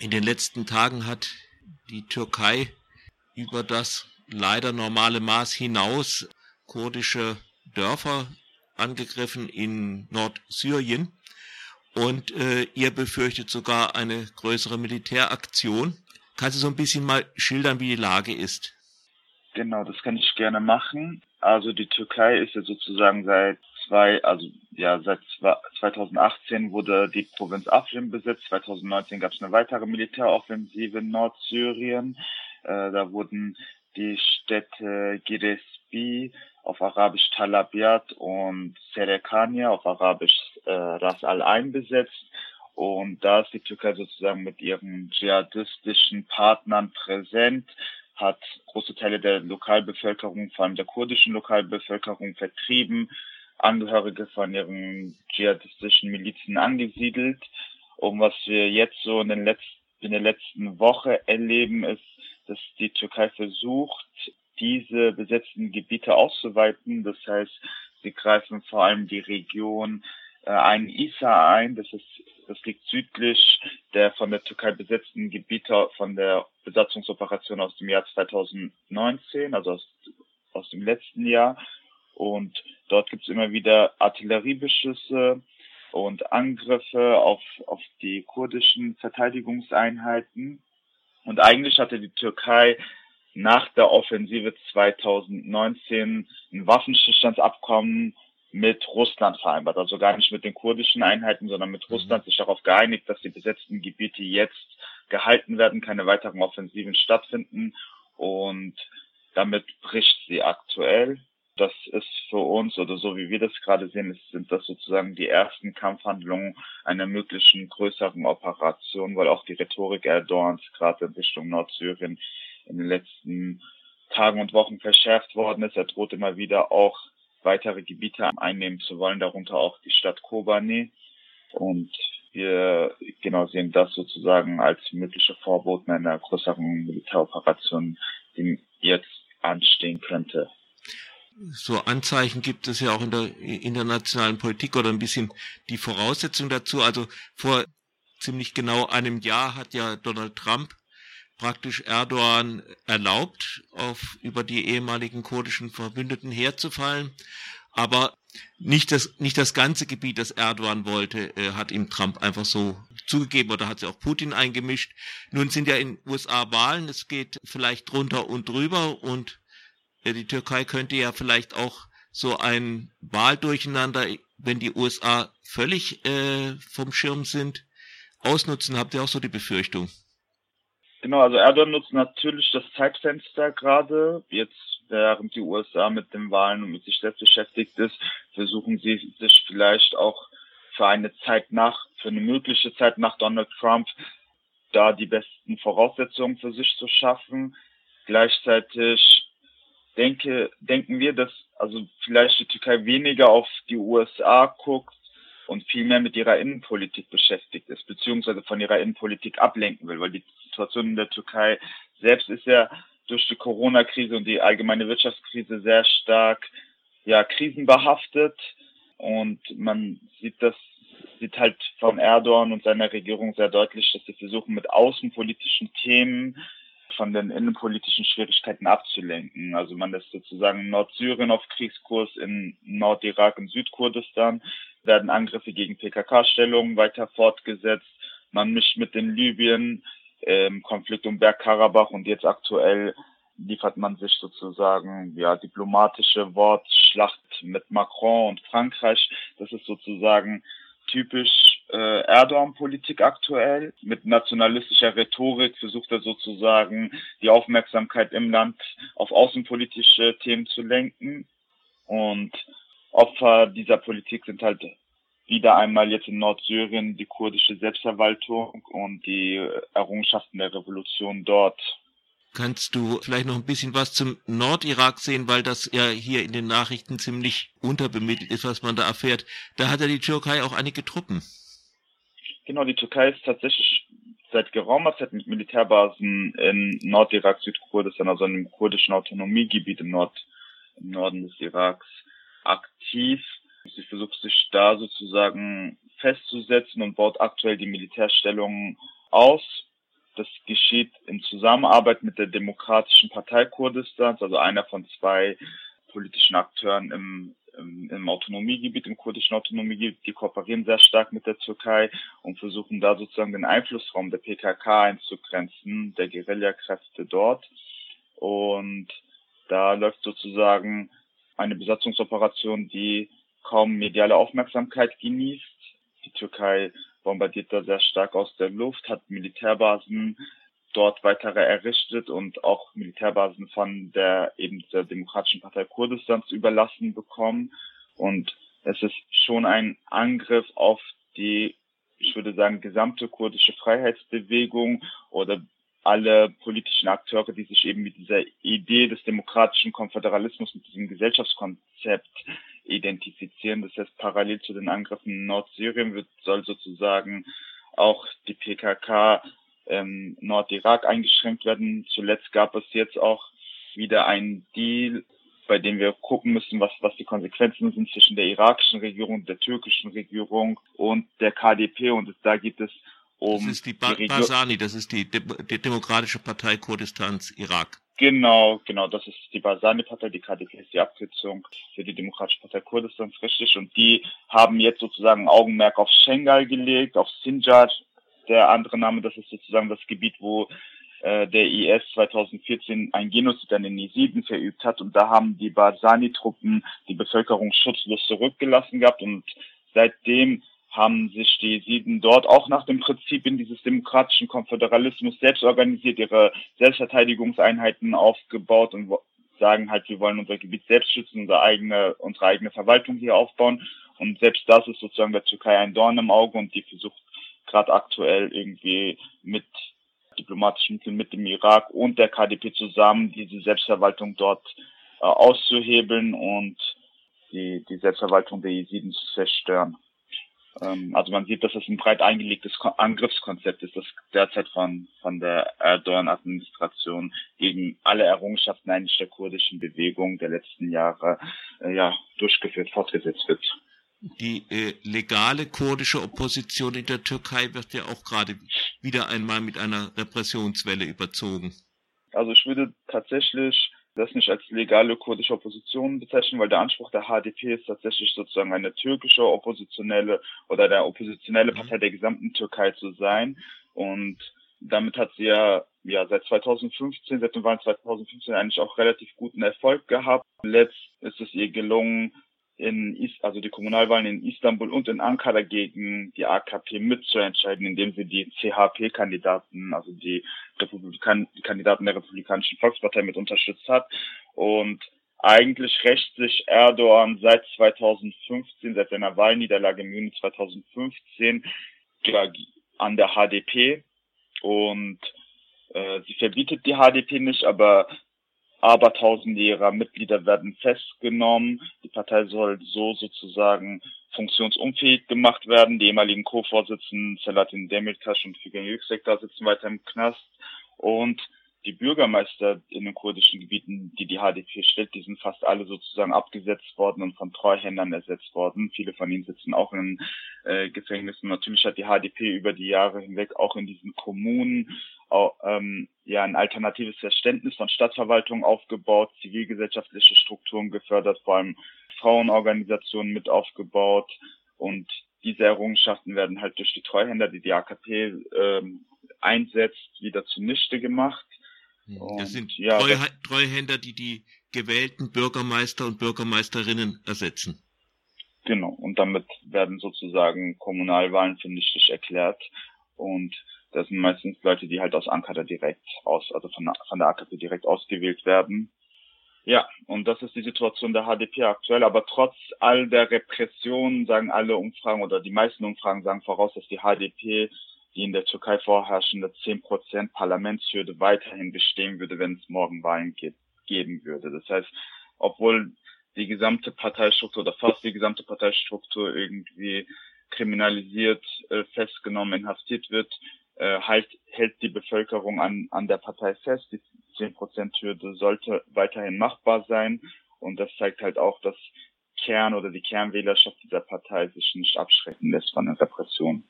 In den letzten Tagen hat die Türkei über das leider normale Maß hinaus kurdische Dörfer angegriffen in Nordsyrien und äh, ihr befürchtet sogar eine größere Militäraktion. Kannst du so ein bisschen mal schildern, wie die Lage ist? Genau, das kann ich gerne machen. Also die Türkei ist ja sozusagen seit zwei, also ja seit 2018 wurde die Provinz Afrin besetzt. 2019 gab es eine weitere Militäroffensive in Nordsyrien. Äh, da wurden die Städte Girespi auf Arabisch Talabiat und Serekania auf Arabisch äh, Ras Al Ain besetzt. Und da ist die Türkei sozusagen mit ihren dschihadistischen Partnern präsent, hat große Teile der Lokalbevölkerung, vor allem der kurdischen Lokalbevölkerung, vertrieben, Angehörige von ihren dschihadistischen Milizen angesiedelt. Und was wir jetzt so in, den letzten, in der letzten Woche erleben, ist, dass die Türkei versucht, diese besetzten Gebiete auszuweiten. Das heißt, sie greifen vor allem die Region äh, ein Isa ein. Das ist, das liegt südlich der von der Türkei besetzten Gebiete von der Besatzungsoperation aus dem Jahr 2019, also aus, aus dem letzten Jahr. Und dort gibt es immer wieder Artilleriebeschüsse und Angriffe auf, auf die kurdischen Verteidigungseinheiten. Und eigentlich hatte die Türkei nach der Offensive 2019 ein Waffenstillstandsabkommen mit Russland vereinbart. Also gar nicht mit den kurdischen Einheiten, sondern mit mhm. Russland sich darauf geeinigt, dass die besetzten Gebiete jetzt gehalten werden, keine weiteren Offensiven stattfinden. Und damit bricht sie aktuell. Das ist für uns, oder so wie wir das gerade sehen, sind das sozusagen die ersten Kampfhandlungen einer möglichen größeren Operation, weil auch die Rhetorik Erdogans gerade in Richtung Nordsyrien in den letzten Tagen und Wochen verschärft worden ist. Er droht immer wieder auch weitere Gebiete einnehmen zu wollen, darunter auch die Stadt Kobane. Und wir genau sehen das sozusagen als mögliche Vorboten einer größeren Militäroperation, die jetzt anstehen könnte. So Anzeichen gibt es ja auch in der internationalen Politik oder ein bisschen die Voraussetzung dazu. Also vor ziemlich genau einem Jahr hat ja Donald Trump praktisch Erdogan erlaubt, auf über die ehemaligen kurdischen Verbündeten herzufallen. Aber nicht das, nicht das ganze Gebiet, das Erdogan wollte, äh, hat ihm Trump einfach so zugegeben oder hat sich auch Putin eingemischt. Nun sind ja in USA Wahlen, es geht vielleicht drunter und drüber und die Türkei könnte ja vielleicht auch so ein Wahldurcheinander, wenn die USA völlig äh, vom Schirm sind, ausnutzen. Habt ihr auch so die Befürchtung? Genau, also Erdogan nutzt natürlich das Zeitfenster gerade. Jetzt, während die USA mit den Wahlen und mit sich selbst beschäftigt ist, versuchen sie sich vielleicht auch für eine Zeit nach, für eine mögliche Zeit nach Donald Trump, da die besten Voraussetzungen für sich zu schaffen. Gleichzeitig denke, denken wir, dass also vielleicht die Türkei weniger auf die USA guckt und viel mehr mit ihrer Innenpolitik beschäftigt ist, beziehungsweise von ihrer Innenpolitik ablenken will, weil die Situation in der Türkei selbst ist ja durch die Corona-Krise und die allgemeine Wirtschaftskrise sehr stark ja krisenbehaftet. Und man sieht das sieht halt von Erdogan und seiner Regierung sehr deutlich, dass sie versuchen mit außenpolitischen Themen von den innenpolitischen Schwierigkeiten abzulenken. Also man ist sozusagen Nordsyrien auf Kriegskurs, in Nordirak und Südkurdistan werden Angriffe gegen PKK-Stellungen weiter fortgesetzt. Man mischt mit den Libyen im Konflikt um Bergkarabach und jetzt aktuell liefert man sich sozusagen ja diplomatische Wortschlacht mit Macron und Frankreich. Das ist sozusagen typisch äh, Erdogan-Politik aktuell. Mit nationalistischer Rhetorik versucht er sozusagen die Aufmerksamkeit im Land auf außenpolitische Themen zu lenken. Und Opfer dieser Politik sind halt wieder einmal jetzt in Nordsyrien die kurdische Selbstverwaltung und die Errungenschaften der Revolution dort. Kannst du vielleicht noch ein bisschen was zum Nordirak sehen, weil das ja hier in den Nachrichten ziemlich unterbemittelt ist, was man da erfährt. Da hat ja die Türkei auch einige Truppen. Genau, die Türkei ist tatsächlich seit geraumer Zeit mit Militärbasen in Nordirak, Südkurdistan, also in einem kurdischen Autonomiegebiet im, Nord, im Norden des Iraks aktiv. Sie versucht sich da sozusagen festzusetzen und baut aktuell die Militärstellungen aus. das geschieht in Zusammenarbeit mit der Demokratischen Partei Kurdistans, also einer von zwei politischen Akteuren im, im, Autonomiegebiet, im kurdischen Autonomiegebiet. Die kooperieren sehr stark mit der Türkei und versuchen da sozusagen den Einflussraum der PKK einzugrenzen, der Guerillakräfte dort. Und da läuft sozusagen eine Besatzungsoperation, die kaum mediale Aufmerksamkeit genießt. Die Türkei bombardiert da sehr stark aus der Luft, hat Militärbasen dort weitere errichtet und auch Militärbasen von der eben der Demokratischen Partei Kurdistans überlassen bekommen. Und es ist schon ein Angriff auf die, ich würde sagen, gesamte kurdische Freiheitsbewegung oder alle politischen Akteure, die sich eben mit dieser Idee des demokratischen Konföderalismus, mit diesem Gesellschaftskonzept identifizieren. Das heißt, parallel zu den Angriffen in Nordsyrien wird, soll sozusagen auch die PKK ähm, Nordirak eingeschränkt werden. Zuletzt gab es jetzt auch wieder einen Deal, bei dem wir gucken müssen, was, was die Konsequenzen sind zwischen der irakischen Regierung, der türkischen Regierung und der KDP. Und da gibt es um. Das ist die, ba die Basani, das ist die, De die Demokratische Partei Kurdistans Irak. Genau, genau, das ist die Basani-Partei, die KDP ist die Abkürzung für die Demokratische Partei Kurdistans, richtig. Und die haben jetzt sozusagen Augenmerk auf Schengal gelegt, auf Sinjar, der andere Name, das ist sozusagen das Gebiet, wo äh, der IS 2014 ein Genozid an den Jesiden verübt hat. Und da haben die Basani-Truppen die Bevölkerung schutzlos zurückgelassen gehabt. Und seitdem haben sich die Jesiden dort auch nach dem Prinzip in dieses demokratischen Konföderalismus selbst organisiert, ihre Selbstverteidigungseinheiten aufgebaut und sagen halt, wir wollen unser Gebiet selbst schützen, unsere eigene, unsere eigene Verwaltung hier aufbauen. Und selbst das ist sozusagen der Türkei ein Dorn im Auge und die versucht gerade aktuell irgendwie mit diplomatischen Mitteln mit dem Irak und der KDP zusammen diese Selbstverwaltung dort äh, auszuhebeln und die, die Selbstverwaltung der Jesiden zu zerstören. Ähm, also man sieht, dass es ein breit eingelegtes Angriffskonzept ist, das derzeit von, von der Erdogan-Administration gegen alle Errungenschaften eigentlich der kurdischen Bewegung der letzten Jahre äh, ja, durchgeführt, fortgesetzt wird. Die äh, legale kurdische Opposition in der Türkei wird ja auch gerade wieder einmal mit einer Repressionswelle überzogen. Also ich würde tatsächlich das nicht als legale kurdische Opposition bezeichnen, weil der Anspruch der HDP ist tatsächlich sozusagen eine türkische oppositionelle oder der oppositionelle Partei der gesamten Türkei zu sein. Und damit hat sie ja, ja seit 2015, seit dem Wahlen 2015 eigentlich auch relativ guten Erfolg gehabt. Letzt ist es ihr gelungen, in Is also die Kommunalwahlen in Istanbul und in Ankara gegen die AKP mitzuentscheiden, indem sie die CHP-Kandidaten, also die, Republikan die Kandidaten der Republikanischen Volkspartei mit unterstützt hat. Und eigentlich rächt sich Erdogan seit 2015, seit seiner Wahlniederlage im Juni 2015 an der HDP und äh, sie verbietet die HDP nicht, aber Abertausende ihrer Mitglieder werden festgenommen. Die Partei soll so sozusagen funktionsunfähig gemacht werden. Die ehemaligen Co-Vorsitzenden Selatin Demirtas und Figen Yüksek da sitzen weiter im Knast. Und die Bürgermeister in den kurdischen Gebieten, die die HDP stellt, die sind fast alle sozusagen abgesetzt worden und von Treuhändern ersetzt worden. Viele von ihnen sitzen auch in äh, Gefängnissen. Natürlich hat die HDP über die Jahre hinweg auch in diesen Kommunen auch, ähm, ja ein alternatives Verständnis von Stadtverwaltung aufgebaut, zivilgesellschaftliche Strukturen gefördert, vor allem Frauenorganisationen mit aufgebaut und diese Errungenschaften werden halt durch die Treuhänder, die die AKP ähm, einsetzt, wieder zunichte gemacht. Und, das sind ja, Treu Treuhänder, die die gewählten Bürgermeister und Bürgermeisterinnen ersetzen. Genau, und damit werden sozusagen Kommunalwahlen für nichtig erklärt. Und das sind meistens Leute, die halt aus Ankara direkt aus, also von, von der AKP direkt ausgewählt werden. Ja, und das ist die Situation der HDP aktuell. Aber trotz all der Repression sagen alle Umfragen oder die meisten Umfragen sagen voraus, dass die HDP die in der Türkei vorherrschende 10% Parlamentshürde weiterhin bestehen würde, wenn es morgen Wahlen ge geben würde. Das heißt, obwohl die gesamte Parteistruktur oder fast die gesamte Parteistruktur irgendwie kriminalisiert, äh, festgenommen, inhaftiert wird, äh, halt, hält die Bevölkerung an, an der Partei fest. Die 10%-Hürde sollte weiterhin machbar sein. Und das zeigt halt auch, dass Kern oder die Kernwählerschaft dieser Partei sich nicht abschrecken lässt von der Repression.